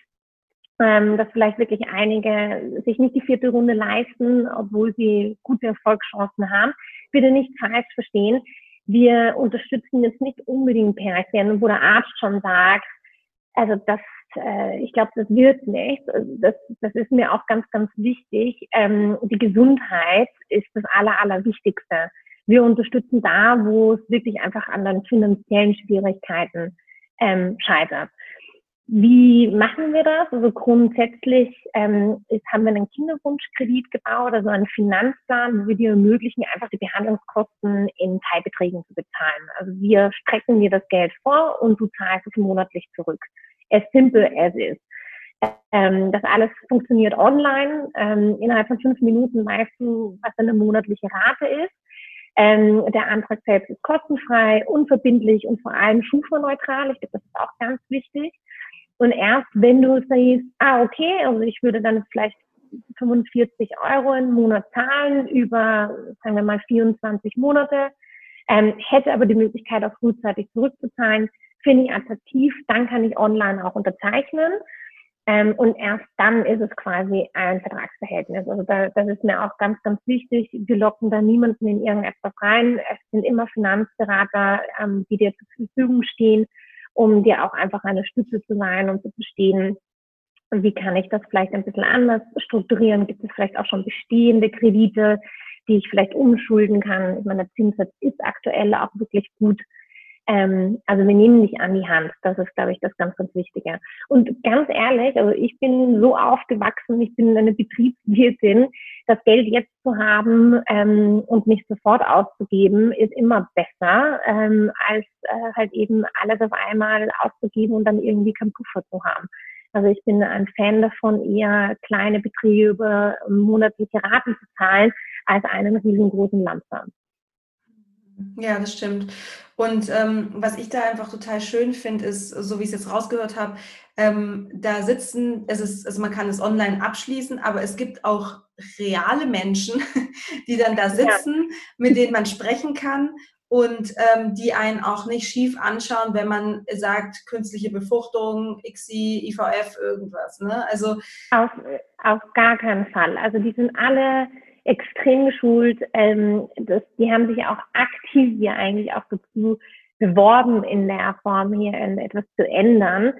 ähm, dass vielleicht wirklich einige sich nicht die vierte Runde leisten, obwohl sie gute Erfolgschancen haben. Bitte nicht falsch verstehen. Wir unterstützen jetzt nicht unbedingt Pärchen, wo der Arzt schon sagt, also das, äh, ich glaube, das wird nicht. Das, das ist mir auch ganz, ganz wichtig. Ähm, die Gesundheit ist das Aller, Allerwichtigste. Wir unterstützen da, wo es wirklich einfach an den finanziellen Schwierigkeiten ähm, scheitert. Wie machen wir das? Also grundsätzlich ähm, ist, haben wir einen Kinderwunschkredit gebaut, also einen Finanzplan, wo wir dir ermöglichen, einfach die Behandlungskosten in Teilbeträgen zu bezahlen. Also wir strecken dir das Geld vor und du zahlst es monatlich zurück. As simple as is. Ähm, das alles funktioniert online. Ähm, innerhalb von fünf Minuten weißt du, was eine monatliche Rate ist. Ähm, der Antrag selbst ist kostenfrei, unverbindlich und vor allem schufa-neutral. Ich glaube, das ist auch ganz wichtig. Und erst wenn du siehst, ah, okay, also ich würde dann vielleicht 45 Euro im Monat zahlen über, sagen wir mal, 24 Monate, ähm, hätte aber die Möglichkeit, auch frühzeitig zurückzuzahlen, finde ich attraktiv, dann kann ich online auch unterzeichnen. Ähm, und erst dann ist es quasi ein Vertragsverhältnis. Also da, das ist mir auch ganz, ganz wichtig. Wir locken da niemanden in irgendetwas rein. Es sind immer Finanzberater, ähm, die dir zur Verfügung stehen um dir auch einfach eine Stütze zu sein und zu verstehen, wie kann ich das vielleicht ein bisschen anders strukturieren? Gibt es vielleicht auch schon bestehende Kredite, die ich vielleicht umschulden kann? Ich meine, der Zinssatz ist aktuell auch wirklich gut. Ähm, also wir nehmen dich an die Hand. Das ist, glaube ich, das ganz, ganz Wichtige. Und ganz ehrlich, also ich bin so aufgewachsen, ich bin eine Betriebswirtin. Das Geld jetzt zu haben ähm, und nicht sofort auszugeben, ist immer besser, ähm, als äh, halt eben alles auf einmal auszugeben und dann irgendwie keinen Puffer zu haben. Also ich bin ein Fan davon, eher kleine Beträge über monatliche Raten zu zahlen, als einen riesengroßen Lampsam. Ja, das stimmt. Und ähm, was ich da einfach total schön finde, ist, so wie ich es jetzt rausgehört habe, ähm, da sitzen, es ist, also man kann es online abschließen, aber es gibt auch reale Menschen, die dann da sitzen, ja. mit denen man sprechen kann und ähm, die einen auch nicht schief anschauen, wenn man sagt, künstliche Befruchtung, XI, IVF, irgendwas. Ne? Also auf, auf gar keinen Fall. Also die sind alle extrem geschult. Ähm, das, die haben sich auch aktiv hier eigentlich auch dazu beworben, in der Form hier etwas zu ändern.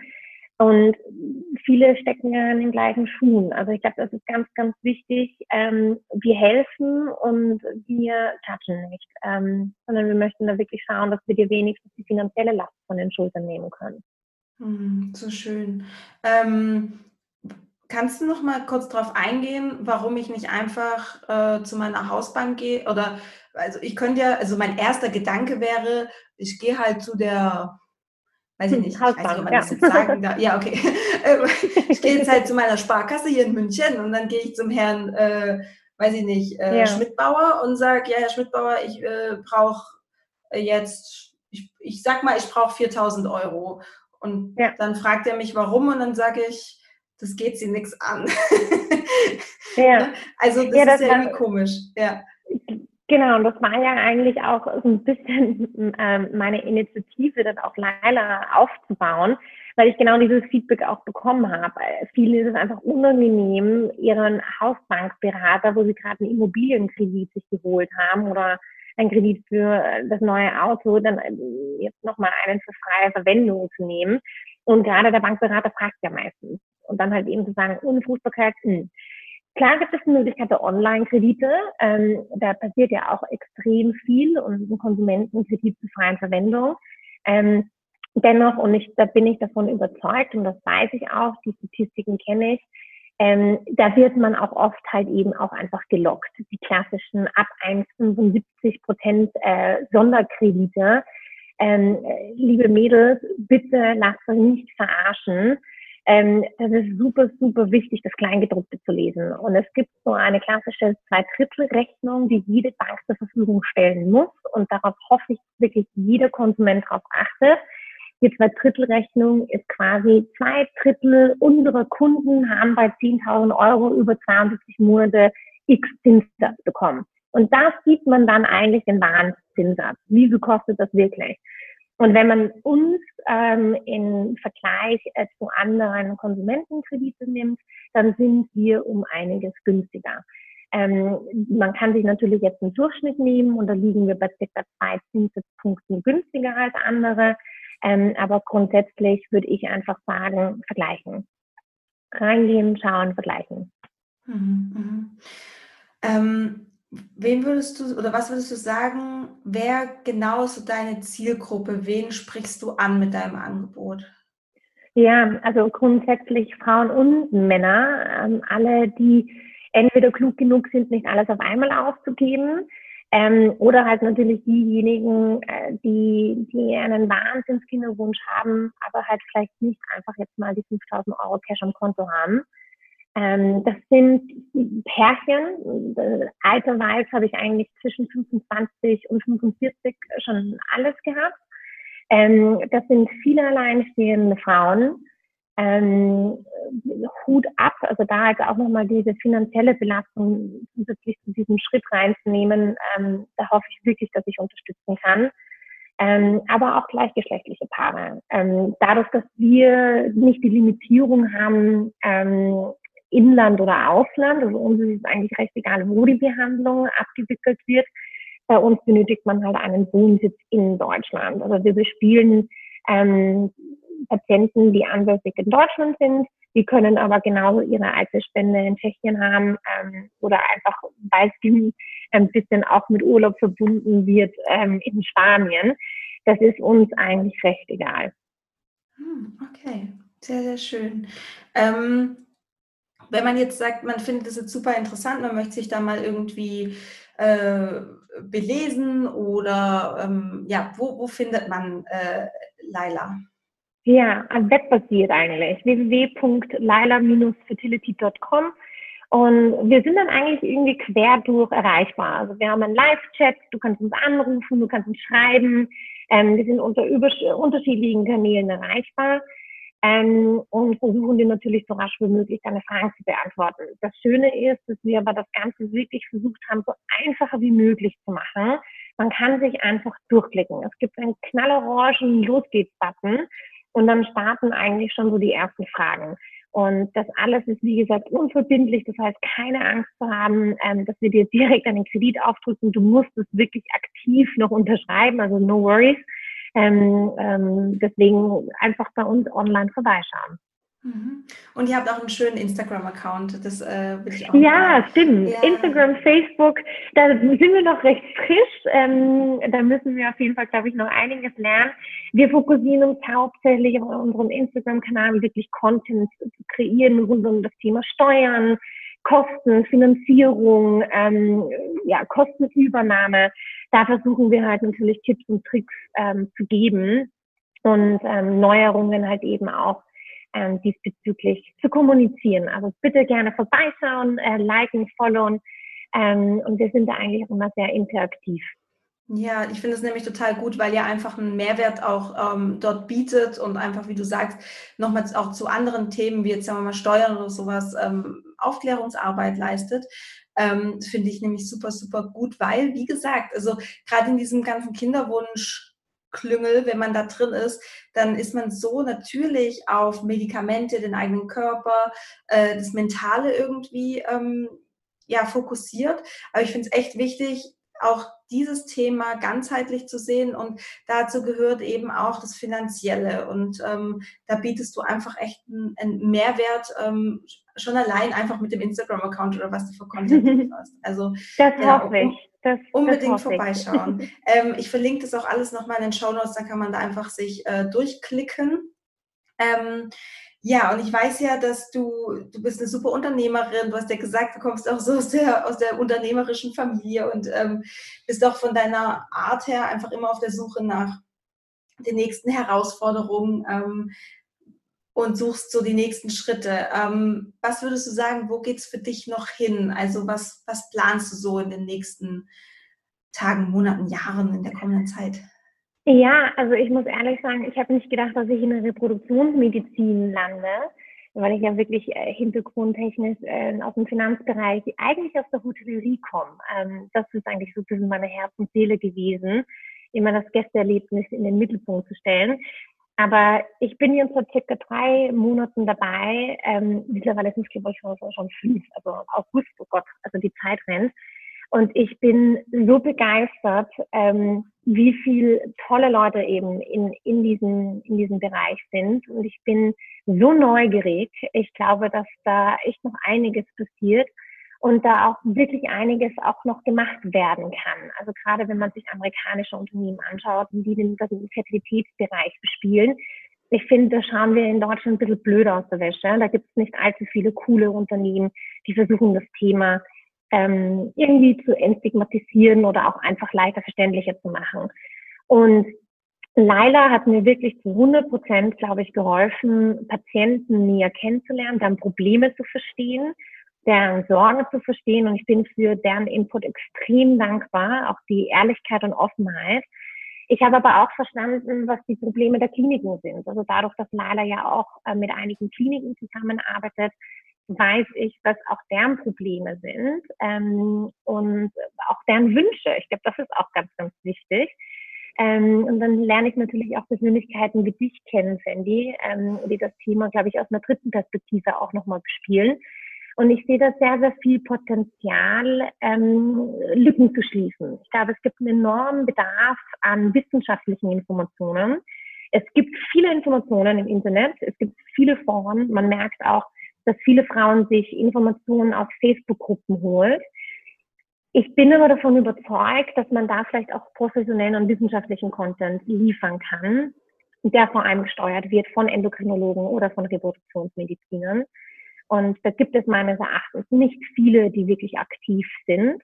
Und viele stecken ja in den gleichen Schuhen. Also ich glaube, das ist ganz, ganz wichtig. Ähm, wir helfen und wir judgen nicht, ähm, sondern wir möchten da wirklich schauen, dass wir dir wenigstens die finanzielle Last von den Schultern nehmen können. Hm, so schön. Ähm, Kannst du noch mal kurz darauf eingehen, warum ich nicht einfach äh, zu meiner Hausbank gehe? Oder also ich könnte ja, also mein erster Gedanke wäre, ich gehe halt zu der, weiß ich nicht, Hausbank, ich weiß nicht, ob man ja. das jetzt sagen darf. Ja, okay. ich gehe jetzt halt zu meiner Sparkasse hier in München und dann gehe ich zum Herrn, äh, weiß ich nicht, äh, ja. Schmidtbauer und sage, ja, Herr Schmidtbauer, ich äh, brauche jetzt, ich, ich sag mal, ich brauche 4000 Euro. Und ja. dann fragt er mich, warum und dann sage ich, das geht sie nichts an. ja. Also das, ja, das ist ja irgendwie komisch. Ja. Genau, und das war ja eigentlich auch so ein bisschen ähm, meine Initiative, dann auch Leila aufzubauen, weil ich genau dieses Feedback auch bekommen habe. Vielen ist es einfach unangenehm, ihren Hausbankberater, wo sie gerade einen Immobilienkredit sich geholt haben oder einen Kredit für das neue Auto, dann jetzt nochmal einen für freie Verwendung zu nehmen. Und gerade der Bankberater fragt ja meistens, und dann halt eben zu sagen, ohne Fußbarkeit, hm. Klar gibt es die Möglichkeit der Online-Kredite. Ähm, da passiert ja auch extrem viel und ein Konsumentenkredit zur freien Verwendung. Ähm, dennoch, und ich, da bin ich davon überzeugt und das weiß ich auch, die Statistiken kenne ich, ähm, da wird man auch oft halt eben auch einfach gelockt. Die klassischen ab 1,75 Prozent äh, Sonderkredite. Ähm, liebe Mädels, bitte lasst euch nicht verarschen. Ähm, das ist super, super wichtig, das Kleingedruckte zu lesen. Und es gibt so eine klassische Zwei-Drittel-Rechnung, die jede Bank zur Verfügung stellen muss. Und darauf hoffe ich wirklich jeder Konsument darauf achtet die Zwei-Drittel-Rechnung ist quasi zwei Drittel unserer Kunden haben bei 10.000 Euro über 72 Monate X Zinssatz bekommen. Und da sieht man dann eigentlich den wahren Zinssatz. Wie viel kostet das wirklich? Und wenn man uns ähm, im Vergleich äh, zu anderen Konsumentenkredite nimmt, dann sind wir um einiges günstiger. Ähm, man kann sich natürlich jetzt einen Durchschnitt nehmen und da liegen wir bei ca. zwei Zinspunkten günstiger als andere. Ähm, aber grundsätzlich würde ich einfach sagen, vergleichen. Reingehen, schauen, vergleichen. Mhm, mhm. Ähm, wen würdest du oder was würdest du sagen, wer genau ist so deine Zielgruppe? Wen sprichst du an mit deinem Angebot? Ja, also grundsätzlich Frauen und Männer, ähm, alle, die entweder klug genug sind, nicht alles auf einmal auszugeben, ähm, oder halt natürlich diejenigen, äh, die, die einen Wahnsinnskinderwunsch haben, aber halt vielleicht nicht einfach jetzt mal die 5000 Euro Cash am Konto haben. Ähm, das sind Pärchen. Alterweise habe ich eigentlich zwischen 25 und 45 schon alles gehabt. Ähm, das sind viele alleinstehende Frauen ähm, Hut ab, also da halt auch nochmal diese finanzielle Belastung zusätzlich zu diesem Schritt reinzunehmen, ähm, da hoffe ich wirklich, dass ich unterstützen kann. Ähm, aber auch gleichgeschlechtliche Paare. Ähm, dadurch, dass wir nicht die Limitierung haben, ähm, Inland oder Ausland, also uns ist es eigentlich recht egal, wo die Behandlung abgewickelt wird. Bei uns benötigt man halt einen Wohnsitz in Deutschland. Also wir bespielen ähm, Patienten, die ansässig in Deutschland sind. Die können aber genauso ihre Eizellspende in Tschechien haben ähm, oder einfach, weil es ein bisschen auch mit Urlaub verbunden wird ähm, in Spanien. Das ist uns eigentlich recht egal. Hm, okay, sehr, sehr schön. Ähm, wenn man jetzt sagt, man findet es jetzt super interessant, man möchte sich da mal irgendwie äh, belesen oder ähm, ja, wo, wo findet man äh, Laila? Ja, webbasiert eigentlich. www.laila-fertility.com. Und wir sind dann eigentlich irgendwie quer durch erreichbar. Also wir haben einen Live-Chat, du kannst uns anrufen, du kannst uns schreiben. Ähm, wir sind unter unterschiedlichen Kanälen erreichbar ähm, und versuchen dir natürlich so rasch wie möglich deine Fragen zu beantworten. Das Schöne ist, dass wir aber das Ganze wirklich versucht haben, so einfacher wie möglich zu machen. Man kann sich einfach durchklicken. Es gibt einen knallorangen Los geht's-Button und dann starten eigentlich schon so die ersten Fragen. Und das alles ist, wie gesagt, unverbindlich. Das heißt, keine Angst zu haben, ähm, dass wir dir direkt einen Kredit aufdrücken. Du musst es wirklich aktiv noch unterschreiben, also no worries. Ähm, ähm, deswegen einfach bei uns online vorbeischauen. Mhm. Und ihr habt auch einen schönen Instagram-Account, das äh, will ich auch. Ja, machen. stimmt. Ja. Instagram, Facebook, da sind wir noch recht frisch. Ähm, da müssen wir auf jeden Fall, glaube ich, noch einiges lernen. Wir fokussieren uns hauptsächlich auf unserem Instagram-Kanal, wirklich Content zu kreieren rund um das Thema Steuern, Kosten, Finanzierung, ähm, ja, Kostenübernahme. Da versuchen wir halt natürlich Tipps und Tricks ähm, zu geben und ähm, Neuerungen halt eben auch ähm, diesbezüglich zu kommunizieren. Also bitte gerne vorbeischauen, äh, liken, followen. Ähm, und wir sind da eigentlich auch immer sehr interaktiv. Ja, ich finde es nämlich total gut, weil ihr einfach einen Mehrwert auch ähm, dort bietet und einfach, wie du sagst, nochmal auch zu anderen Themen, wie jetzt sagen wir mal Steuern oder sowas, ähm, Aufklärungsarbeit leistet. Ähm, finde ich nämlich super, super gut, weil, wie gesagt, also gerade in diesem ganzen Kinderwunsch Klüngel, wenn man da drin ist, dann ist man so natürlich auf Medikamente, den eigenen Körper, äh, das Mentale irgendwie ähm, ja, fokussiert. Aber ich finde es echt wichtig, auch dieses Thema ganzheitlich zu sehen und dazu gehört eben auch das Finanzielle und ähm, da bietest du einfach echt einen, einen Mehrwert ähm, schon allein einfach mit dem Instagram-Account oder was du für Content hast. Also das ja, hoffe ich. Das, unbedingt das vorbeischauen. Ich. ähm, ich verlinke das auch alles nochmal in den Show Notes, dann kann man da einfach sich äh, durchklicken. Ähm, Ja, und ich weiß ja, dass du, du bist eine super Unternehmerin. Du hast ja gesagt, du kommst auch so aus der, aus der unternehmerischen Familie und ähm, bist auch von deiner Art her einfach immer auf der Suche nach den nächsten Herausforderungen ähm, und suchst so die nächsten Schritte. Ähm, was würdest du sagen, wo geht es für dich noch hin? Also was, was planst du so in den nächsten Tagen, Monaten, Jahren in der kommenden Zeit? Ja, also ich muss ehrlich sagen, ich habe nicht gedacht, dass ich in der Reproduktionsmedizin lande, weil ich ja wirklich äh, hintergrundtechnisch äh, aus dem Finanzbereich, eigentlich aus der Hotellerie komme. Ähm, das ist eigentlich so ein bisschen meine Herz und Seele gewesen, immer das Gästeerlebnis in den Mittelpunkt zu stellen. Aber ich bin jetzt seit circa drei Monaten dabei. Ähm, mittlerweile sind es, glaube ich, schon, schon fünf, also August, oh Gott, also die Zeit rennt. Und ich bin so begeistert, ähm, wie viel tolle Leute eben in, in, diesem, in diesem Bereich sind. Und ich bin so neugierig. Ich glaube, dass da echt noch einiges passiert und da auch wirklich einiges auch noch gemacht werden kann. Also gerade wenn man sich amerikanische Unternehmen anschaut, die den, den Fertilitätsbereich bespielen. Ich finde, da schauen wir in Deutschland ein bisschen blöder aus der Wäsche. Da gibt es nicht allzu viele coole Unternehmen, die versuchen, das Thema ähm, irgendwie zu entstigmatisieren oder auch einfach leichter verständlicher zu machen. Und Laila hat mir wirklich zu 100 Prozent, glaube ich, geholfen, Patienten näher kennenzulernen, dann Probleme zu verstehen, deren Sorgen zu verstehen. Und ich bin für deren Input extrem dankbar, auch die Ehrlichkeit und Offenheit. Ich habe aber auch verstanden, was die Probleme der Kliniken sind. Also dadurch, dass Laila ja auch äh, mit einigen Kliniken zusammenarbeitet, weiß ich, was auch deren Probleme sind ähm, und auch deren Wünsche. Ich glaube, das ist auch ganz, ganz wichtig. Ähm, und dann lerne ich natürlich auch Persönlichkeiten wie dich kennen, Sandy, ähm, die das Thema, glaube ich, aus einer dritten Perspektive auch nochmal bespielen. Und ich sehe da sehr, sehr viel Potenzial, ähm, Lücken zu schließen. Ich glaube, es gibt einen enormen Bedarf an wissenschaftlichen Informationen. Es gibt viele Informationen im Internet, es gibt viele Foren. Man merkt auch, dass viele Frauen sich Informationen aus Facebook-Gruppen holt. Ich bin aber davon überzeugt, dass man da vielleicht auch professionellen und wissenschaftlichen Content liefern kann, der vor allem gesteuert wird von Endokrinologen oder von Reproduktionsmedizinern. Und da gibt es meines Erachtens nicht viele, die wirklich aktiv sind.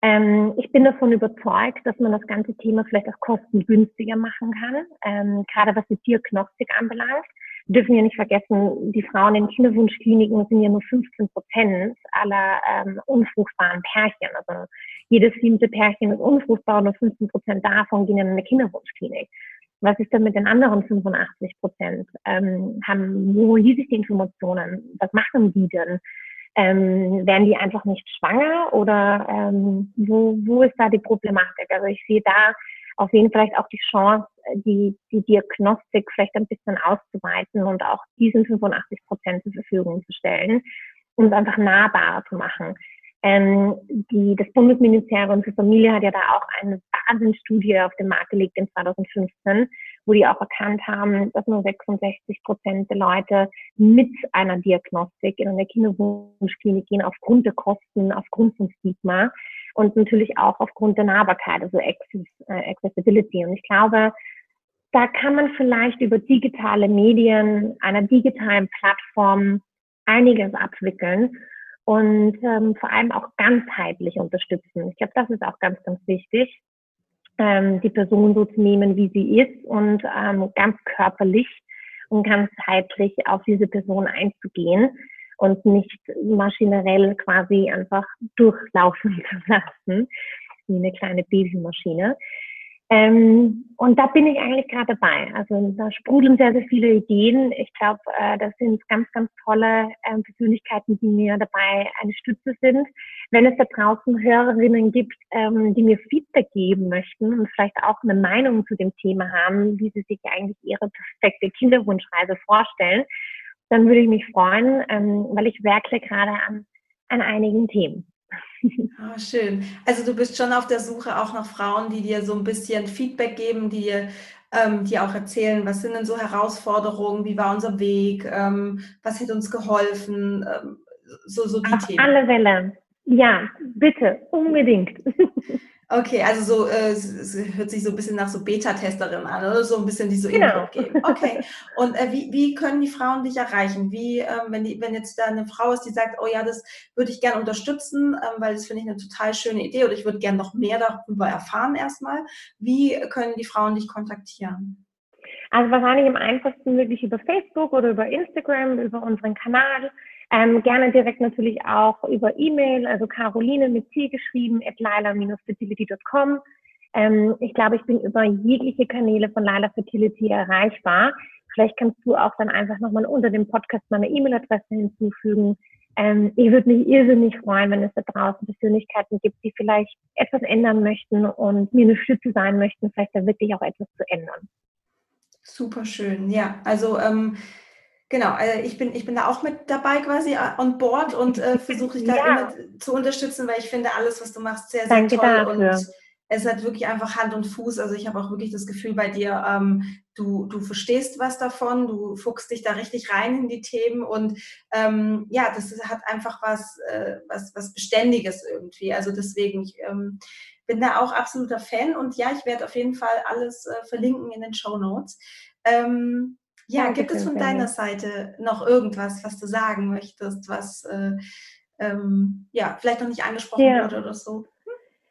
Ähm, ich bin davon überzeugt, dass man das ganze Thema vielleicht auch kostengünstiger machen kann, ähm, gerade was die Diagnostik anbelangt dürfen ja nicht vergessen, die Frauen in Kinderwunschkliniken sind ja nur 15 Prozent aller ähm, unfruchtbaren Pärchen. Also jedes siebte Pärchen ist unfruchtbar und nur 15 Prozent davon gehen in eine Kinderwunschklinik. Was ist denn mit den anderen 85 Prozent? Ähm, haben, wo holen sich die Informationen? Was machen die denn? Ähm, werden die einfach nicht schwanger oder ähm, wo, wo ist da die Problematik? Also ich sehe da auf jeden Fall vielleicht auch die Chance, die, die Diagnostik vielleicht ein bisschen auszuweiten und auch diesen 85 Prozent zur Verfügung zu stellen um es einfach nahbarer zu machen. Ähm, die, das Bundesministerium für Familie hat ja da auch eine Wahnsinnsstudie auf den Markt gelegt in 2015, wo die auch erkannt haben, dass nur 66 Prozent der Leute mit einer Diagnostik in eine Kinderwunschklinik gehen aufgrund der Kosten, aufgrund von Stigma und natürlich auch aufgrund der Nahbarkeit, also äh, Accessibility. Und ich glaube, da kann man vielleicht über digitale Medien, einer digitalen Plattform einiges abwickeln und ähm, vor allem auch ganzheitlich unterstützen. Ich glaube, das ist auch ganz, ganz wichtig, ähm, die Person so zu nehmen, wie sie ist und ähm, ganz körperlich und ganzheitlich auf diese Person einzugehen und nicht maschinell quasi einfach durchlaufen zu lassen, wie eine kleine Babymaschine. Ähm, und da bin ich eigentlich gerade dabei. Also da sprudeln sehr, sehr viele Ideen. Ich glaube, äh, das sind ganz, ganz tolle äh, Persönlichkeiten, die mir dabei eine Stütze sind. Wenn es da draußen Hörerinnen gibt, ähm, die mir Feedback geben möchten und vielleicht auch eine Meinung zu dem Thema haben, wie sie sich eigentlich ihre perfekte Kinderwunschreise vorstellen, dann würde ich mich freuen, ähm, weil ich werkle gerade an, an einigen Themen. Ah, schön. Also du bist schon auf der Suche auch nach Frauen, die dir so ein bisschen Feedback geben, die dir ähm, die auch erzählen, was sind denn so Herausforderungen, wie war unser Weg, ähm, was hat uns geholfen, ähm, so, so die auf Themen. alle Fälle. Ja, bitte, unbedingt. Okay, also so äh, es hört sich so ein bisschen nach so Beta-Testerin an, oder so ein bisschen die so genau. Input geben. Okay. Und äh, wie, wie können die Frauen dich erreichen? Wie, ähm, wenn, die, wenn jetzt da eine Frau ist, die sagt, oh ja, das würde ich gerne unterstützen, ähm, weil das finde ich eine total schöne Idee oder ich würde gerne noch mehr darüber erfahren erstmal. Wie können die Frauen dich kontaktieren? Also wahrscheinlich am einfachsten wirklich über Facebook oder über Instagram, über unseren Kanal. Ähm, gerne direkt natürlich auch über E-Mail, also Caroline mit C geschrieben, at lila-fertility.com. Ähm, ich glaube, ich bin über jegliche Kanäle von Lila Fertility erreichbar. Vielleicht kannst du auch dann einfach nochmal unter dem Podcast meine E-Mail-Adresse hinzufügen. Ähm, ich würde mich irrsinnig freuen, wenn es da draußen Persönlichkeiten gibt, die vielleicht etwas ändern möchten und mir eine Stütze sein möchten, vielleicht da wirklich auch etwas zu ändern. Super schön, ja. Also ähm, genau, also ich bin, ich bin da auch mit dabei quasi äh, on board und äh, versuche dich da ja. immer zu unterstützen, weil ich finde alles, was du machst, sehr, sehr Danke toll. Dafür. Und es hat wirklich einfach Hand und Fuß. Also ich habe auch wirklich das Gefühl bei dir, ähm, du, du verstehst was davon, du fuchst dich da richtig rein in die Themen und ähm, ja, das hat einfach was, äh, was, was Beständiges irgendwie. Also deswegen, ich ähm, bin da auch absoluter Fan und ja, ich werde auf jeden Fall alles äh, verlinken in den Show Notes. Ähm, ja, Danke gibt es von deiner Seite noch irgendwas, was du sagen möchtest, was äh, ähm, ja vielleicht noch nicht angesprochen ja. wurde oder so?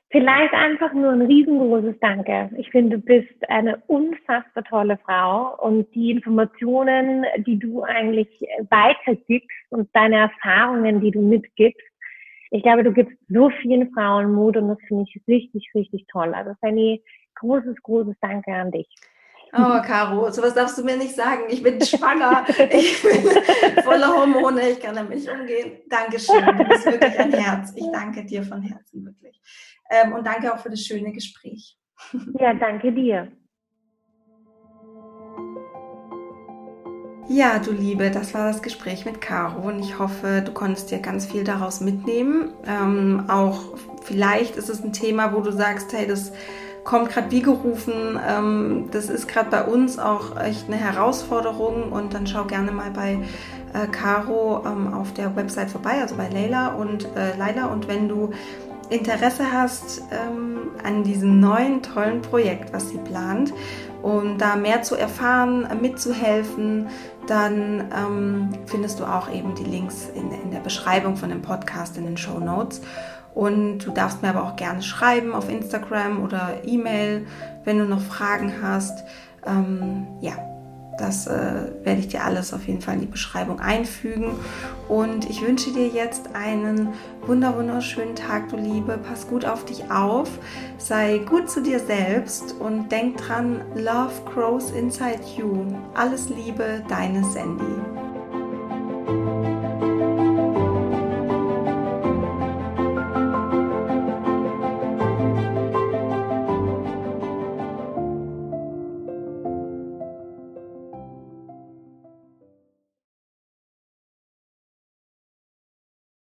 Vielleicht einfach nur ein riesengroßes Danke. Ich finde, du bist eine unfassbar tolle Frau und die Informationen, die du eigentlich weitergibst und deine Erfahrungen, die du mitgibst, ich glaube, du gibst so vielen Frauen Mut und das finde ich richtig, richtig toll. Also Fanny, großes, großes Danke an dich. Oh, Caro, sowas darfst du mir nicht sagen. Ich bin schwanger, ich bin voller Hormone, ich kann damit nicht umgehen. Dankeschön, du bist wirklich ein Herz. Ich danke dir von Herzen wirklich. Ähm, und danke auch für das schöne Gespräch. Ja, danke dir. Ja, du Liebe, das war das Gespräch mit Caro und ich hoffe, du konntest dir ganz viel daraus mitnehmen. Ähm, auch vielleicht ist es ein Thema, wo du sagst, hey, das kommt gerade wie gerufen. Ähm, das ist gerade bei uns auch echt eine Herausforderung und dann schau gerne mal bei äh, Caro ähm, auf der Website vorbei, also bei Leila und äh, Leila. Und wenn du Interesse hast ähm, an diesem neuen tollen Projekt, was sie plant, um da mehr zu erfahren, mitzuhelfen, dann ähm, findest du auch eben die Links in, in, der Beschreibung von dem Podcast in den Show Notes. Und du darfst mir aber auch gerne schreiben auf Instagram oder E-Mail, wenn du noch Fragen hast. Ähm, ja, das äh, werde ich dir alles auf jeden Fall in die Beschreibung einfügen. Und ich wünsche dir jetzt einen wunderschönen Tag, du Liebe. Pass gut auf dich auf. Sei gut zu dir selbst und denk dran, Love grows inside you. Alles Liebe, deine Sandy.